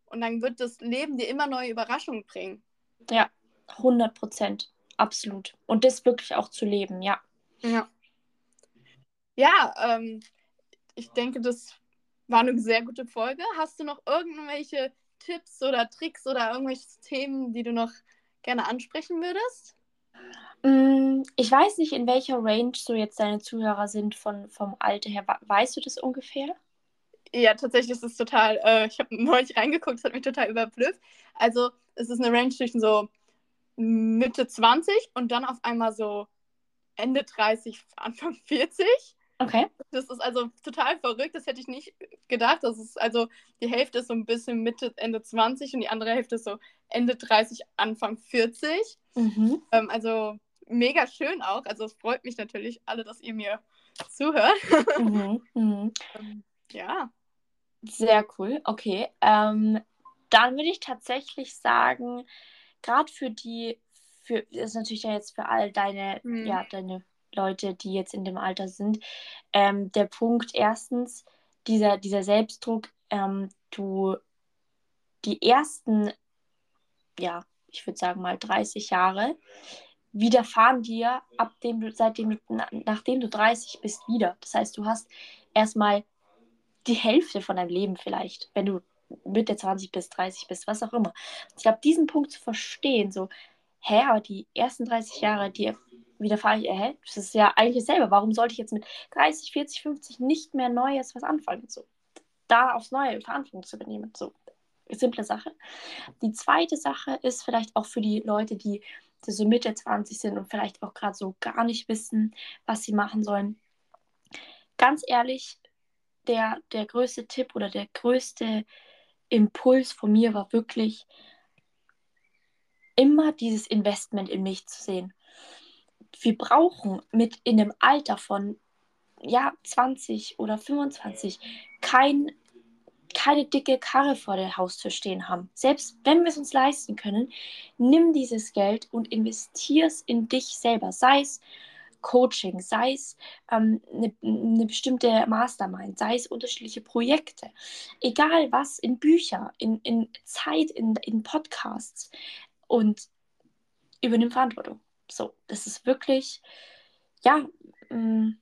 und dann wird das Leben dir immer neue Überraschungen bringen. Ja, 100 Prozent. Absolut. Und das wirklich auch zu leben, ja. Ja. Ja, ähm, ich denke, das war eine sehr gute Folge. Hast du noch irgendwelche Tipps oder Tricks oder irgendwelche Themen, die du noch gerne ansprechen würdest? Mm, ich weiß nicht, in welcher Range so jetzt deine Zuhörer sind von, vom Alter her. Weißt du das ungefähr? Ja, tatsächlich ist es total, äh, ich habe neulich reingeguckt, es hat mich total überblüfft. Also es ist eine Range zwischen so Mitte 20 und dann auf einmal so Ende 30, Anfang 40. Okay. Das ist also total verrückt, das hätte ich nicht gedacht. Das ist also die Hälfte ist so ein bisschen Mitte, Ende 20 und die andere Hälfte ist so Ende 30, Anfang 40. Mhm. Ähm, also mega schön auch. Also es freut mich natürlich alle, dass ihr mir zuhört. Mhm. Mhm. Ähm, ja. Sehr cool, okay. Ähm, dann würde ich tatsächlich sagen, gerade für die, für, das ist natürlich ja jetzt für all deine, mhm. ja, deine Leute, die jetzt in dem Alter sind, ähm, der Punkt erstens, dieser, dieser Selbstdruck, ähm, du die ersten, ja, ich würde sagen mal 30 Jahre, widerfahren dir, ab dem du, seitdem du, nachdem du 30 bist, wieder. Das heißt, du hast erstmal die Hälfte von deinem Leben vielleicht, wenn du Mitte 20 bis 30 bist, was auch immer. Ich glaube, diesen Punkt zu verstehen, so, hä, aber die ersten 30 Jahre, die widerfahre ich, hä, das ist ja eigentlich selber. Warum sollte ich jetzt mit 30, 40, 50 nicht mehr Neues was anfangen? So, da aufs Neue Verantwortung zu übernehmen. So, simple Sache. Die zweite Sache ist vielleicht auch für die Leute, die so Mitte 20 sind und vielleicht auch gerade so gar nicht wissen, was sie machen sollen. Ganz ehrlich, der, der größte Tipp oder der größte Impuls von mir war wirklich immer dieses Investment in mich zu sehen. Wir brauchen mit in dem Alter von ja, 20 oder 25 kein, keine dicke Karre vor der Haustür stehen haben. Selbst wenn wir es uns leisten können, nimm dieses Geld und investier es in dich selber. Sei es Coaching, sei es ähm, eine, eine bestimmte Mastermind, sei es unterschiedliche Projekte, egal was, in Bücher, in, in Zeit, in, in Podcasts und übernimm Verantwortung. So, das ist wirklich, ja, mm,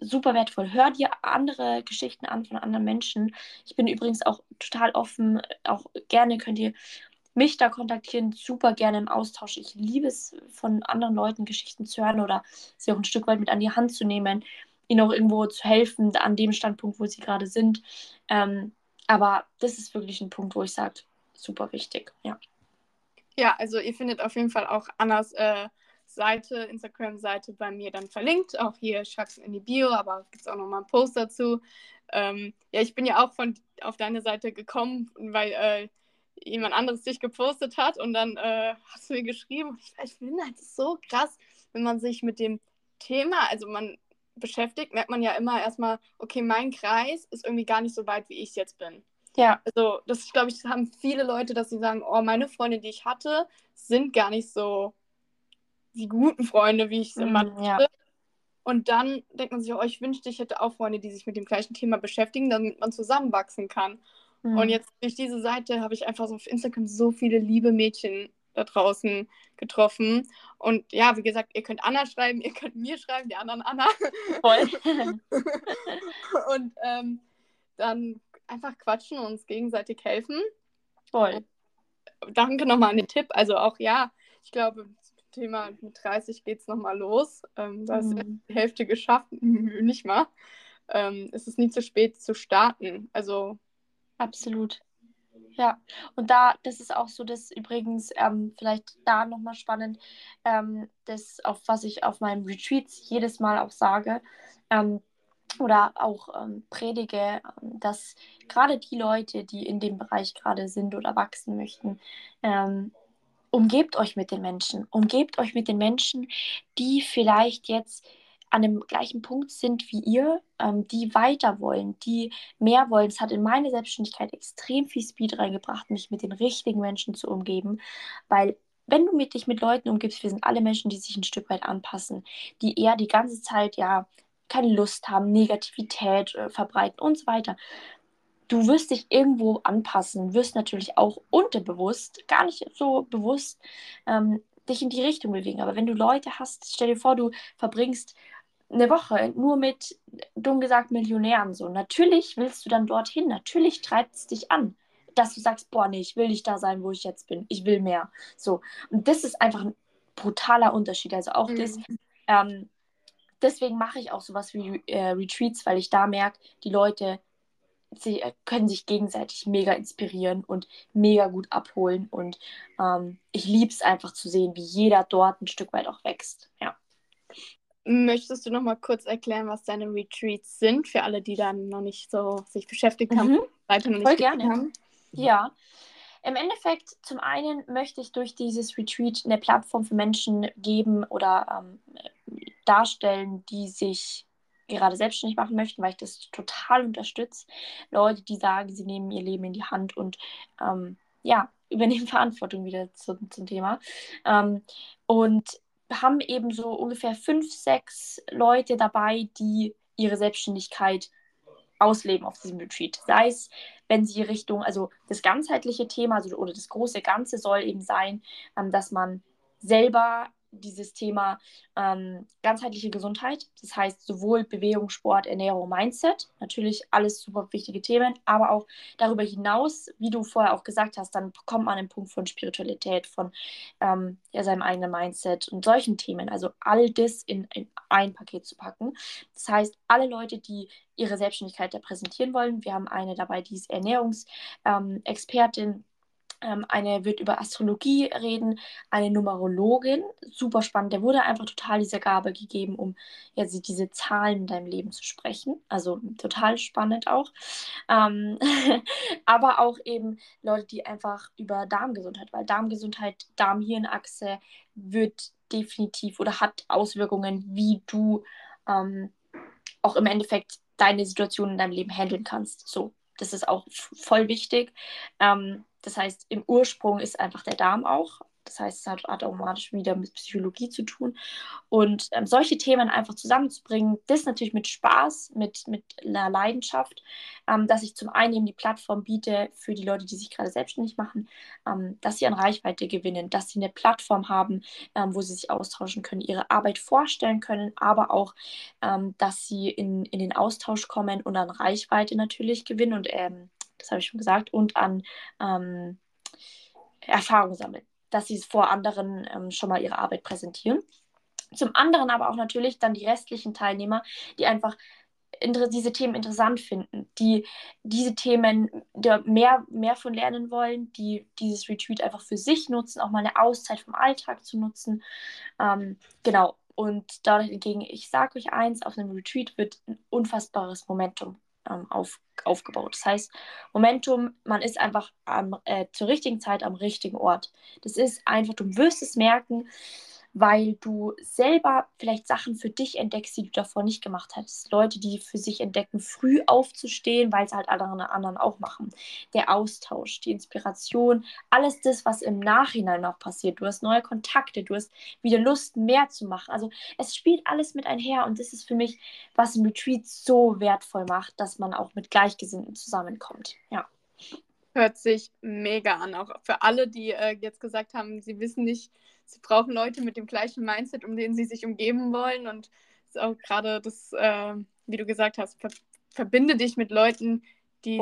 super wertvoll. Hör dir andere Geschichten an von anderen Menschen. Ich bin übrigens auch total offen, auch gerne könnt ihr mich da kontaktieren, super gerne im Austausch. Ich liebe es, von anderen Leuten Geschichten zu hören oder sie auch ein Stück weit mit an die Hand zu nehmen, ihnen auch irgendwo zu helfen, an dem Standpunkt, wo sie gerade sind. Ähm, aber das ist wirklich ein Punkt, wo ich sage, super wichtig, ja. Ja, also ihr findet auf jeden Fall auch Annas äh, Seite, Instagram-Seite bei mir dann verlinkt. Auch hier schreibst du in die Bio, aber gibt es auch nochmal einen Post dazu. Ähm, ja, ich bin ja auch von auf deine Seite gekommen, weil äh, jemand anderes dich gepostet hat und dann äh, hast du mir geschrieben. Ich, ich finde halt so krass, wenn man sich mit dem Thema, also man beschäftigt, merkt man ja immer erstmal, okay, mein Kreis ist irgendwie gar nicht so weit, wie ich es jetzt bin. Ja. Also, das glaube ich, haben viele Leute, dass sie sagen, oh, meine Freunde, die ich hatte, sind gar nicht so die guten Freunde, wie ich es immer mm, ja. Und dann denkt man sich, oh, ich wünschte, ich hätte auch Freunde, die sich mit dem gleichen Thema beschäftigen, damit man zusammenwachsen kann. Mhm. Und jetzt durch diese Seite habe ich einfach so auf Instagram so viele liebe Mädchen da draußen getroffen. Und ja, wie gesagt, ihr könnt Anna schreiben, ihr könnt mir schreiben, die anderen Anna. Voll. und ähm, dann einfach quatschen und uns gegenseitig helfen. Voll. Danke nochmal an den Tipp. Also auch ja, ich glaube, Thema mit 30 geht es nochmal los. Ähm, da ist mhm. die Hälfte geschafft, nicht mal. Ähm, es ist nie zu spät zu starten. Also. Absolut. Ja, und da, das ist auch so, das übrigens ähm, vielleicht da nochmal spannend, ähm, das, auf was ich auf meinem Retreats jedes Mal auch sage ähm, oder auch ähm, predige, ähm, dass gerade die Leute, die in dem Bereich gerade sind oder wachsen möchten, ähm, umgebt euch mit den Menschen. Umgebt euch mit den Menschen, die vielleicht jetzt an dem gleichen Punkt sind wie ihr, ähm, die weiter wollen, die mehr wollen. Es hat in meine Selbstständigkeit extrem viel Speed reingebracht, mich mit den richtigen Menschen zu umgeben, weil wenn du mit dich mit Leuten umgibst, wir sind alle Menschen, die sich ein Stück weit anpassen, die eher die ganze Zeit ja keine Lust haben, Negativität äh, verbreiten und so weiter du wirst dich irgendwo anpassen, wirst natürlich auch unterbewusst, gar nicht so bewusst, ähm, dich in die Richtung bewegen. Aber wenn du Leute hast, stell dir vor, du verbringst eine Woche nur mit, dumm gesagt, Millionären so. Natürlich willst du dann dorthin, natürlich treibt es dich an, dass du sagst, boah, nee, ich will nicht da sein, wo ich jetzt bin, ich will mehr. So. Und das ist einfach ein brutaler Unterschied. Also auch mhm. das, ähm, deswegen mache ich auch sowas wie äh, Retreats, weil ich da merke, die Leute sie äh, können sich gegenseitig mega inspirieren und mega gut abholen. Und ähm, ich liebe es einfach zu sehen, wie jeder dort ein Stück weit auch wächst. Ja. Möchtest du noch mal kurz erklären, was deine Retreats sind, für alle, die dann noch nicht so sich beschäftigt haben, mhm. weiter noch nicht Voll gerne. Haben? Ja. Im Endeffekt, zum einen möchte ich durch dieses Retreat eine Plattform für Menschen geben oder ähm, darstellen, die sich gerade selbstständig machen möchten, weil ich das total unterstütze. Leute, die sagen, sie nehmen ihr Leben in die Hand und ähm, ja, übernehmen Verantwortung wieder zu, zum Thema. Ähm, und haben eben so ungefähr fünf, sechs Leute dabei, die ihre Selbstständigkeit ausleben auf diesem Retreat. Sei es, wenn sie Richtung, also das ganzheitliche Thema also, oder das große Ganze soll eben sein, ähm, dass man selber dieses Thema ähm, ganzheitliche Gesundheit. Das heißt sowohl Bewegung, Sport, Ernährung, Mindset. Natürlich alles super wichtige Themen, aber auch darüber hinaus, wie du vorher auch gesagt hast, dann kommt man an den Punkt von Spiritualität, von ähm, ja, seinem eigenen Mindset und solchen Themen. Also all das in, in ein Paket zu packen. Das heißt, alle Leute, die ihre Selbstständigkeit präsentieren wollen, wir haben eine dabei, die ist Ernährungsexpertin. Ähm, ähm, eine wird über Astrologie reden, eine Numerologin, super spannend. Der wurde einfach total diese Gabe gegeben, um ja, diese Zahlen in deinem Leben zu sprechen. Also total spannend auch. Ähm, aber auch eben Leute, die einfach über Darmgesundheit, weil Darmgesundheit, Darm-Hirn-Achse wird definitiv oder hat Auswirkungen, wie du ähm, auch im Endeffekt deine Situation in deinem Leben handeln kannst. So, das ist auch voll wichtig. Ähm, das heißt, im Ursprung ist einfach der Darm auch das heißt, es hat, automatisch wieder mit Psychologie zu tun. Und ähm, solche Themen einfach zusammenzubringen, das natürlich mit Spaß, mit, mit einer Leidenschaft, ähm, dass ich zum einen eben die Plattform biete für die Leute, die sich gerade selbstständig machen, ähm, dass sie an Reichweite gewinnen, dass sie eine Plattform haben, ähm, wo sie sich austauschen können, ihre Arbeit vorstellen können, aber auch, ähm, dass sie in, in den Austausch kommen und an Reichweite natürlich gewinnen und ähm, das habe ich schon gesagt, und an Erfahrung sammeln dass sie vor anderen ähm, schon mal ihre Arbeit präsentieren. Zum anderen aber auch natürlich dann die restlichen Teilnehmer, die einfach diese Themen interessant finden, die diese Themen mehr, mehr von lernen wollen, die dieses Retreat einfach für sich nutzen, auch mal eine Auszeit vom Alltag zu nutzen. Ähm, genau. Und dahingegen, ich sage euch eins, auf einem Retreat wird ein unfassbares Momentum ähm, auf, aufgebaut. Das heißt, Momentum, man ist einfach am, äh, zur richtigen Zeit am richtigen Ort. Das ist einfach, du wirst es merken, weil du selber vielleicht Sachen für dich entdeckst, die du davor nicht gemacht hättest. Leute, die für sich entdecken, früh aufzustehen, weil es halt alle anderen auch machen. Der Austausch, die Inspiration, alles das, was im Nachhinein noch passiert. Du hast neue Kontakte, du hast wieder Lust, mehr zu machen. Also es spielt alles mit einher und das ist für mich, was ein Retreat so wertvoll macht, dass man auch mit Gleichgesinnten zusammenkommt. Ja. Hört sich mega an, auch für alle, die äh, jetzt gesagt haben, sie wissen nicht, sie brauchen Leute mit dem gleichen Mindset, um denen sie sich umgeben wollen. Und ist auch gerade das, äh, wie du gesagt hast, ver verbinde dich mit Leuten, die,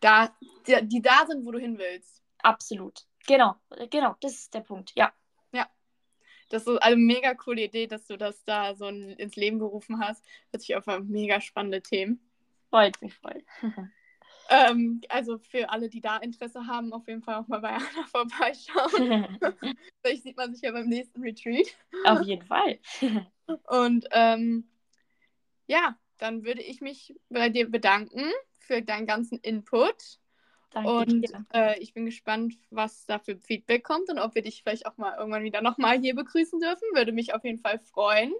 da, die, die da sind, wo du hin willst. Absolut. Genau, genau, das ist der Punkt, ja. Ja. Das ist eine mega coole Idee, dass du das da so ins Leben gerufen hast. Hört sich auf mega spannende Themen. Freut mich voll. Ähm, also für alle, die da Interesse haben, auf jeden Fall auch mal bei Anna vorbeischauen. Vielleicht sieht man sich ja beim nächsten Retreat. Auf jeden Fall. Und ähm, ja, dann würde ich mich bei dir bedanken für deinen ganzen Input. Danke und äh, ich bin gespannt, was da für Feedback kommt und ob wir dich vielleicht auch mal irgendwann wieder nochmal hier begrüßen dürfen. Würde mich auf jeden Fall freuen.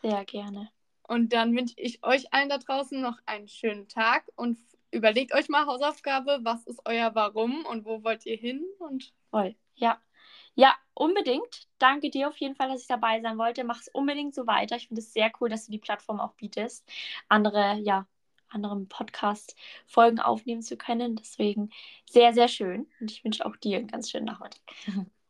Sehr gerne. Und dann wünsche ich euch allen da draußen noch einen schönen Tag und überlegt euch mal Hausaufgabe, was ist euer Warum und wo wollt ihr hin? Und Voll, ja. Ja, unbedingt. Danke dir auf jeden Fall, dass ich dabei sein wollte. Mach es unbedingt so weiter. Ich finde es sehr cool, dass du die Plattform auch bietest, andere, ja, anderen Podcast-Folgen aufnehmen zu können. Deswegen sehr, sehr schön. Und ich wünsche auch dir einen ganz schönen Nachmittag.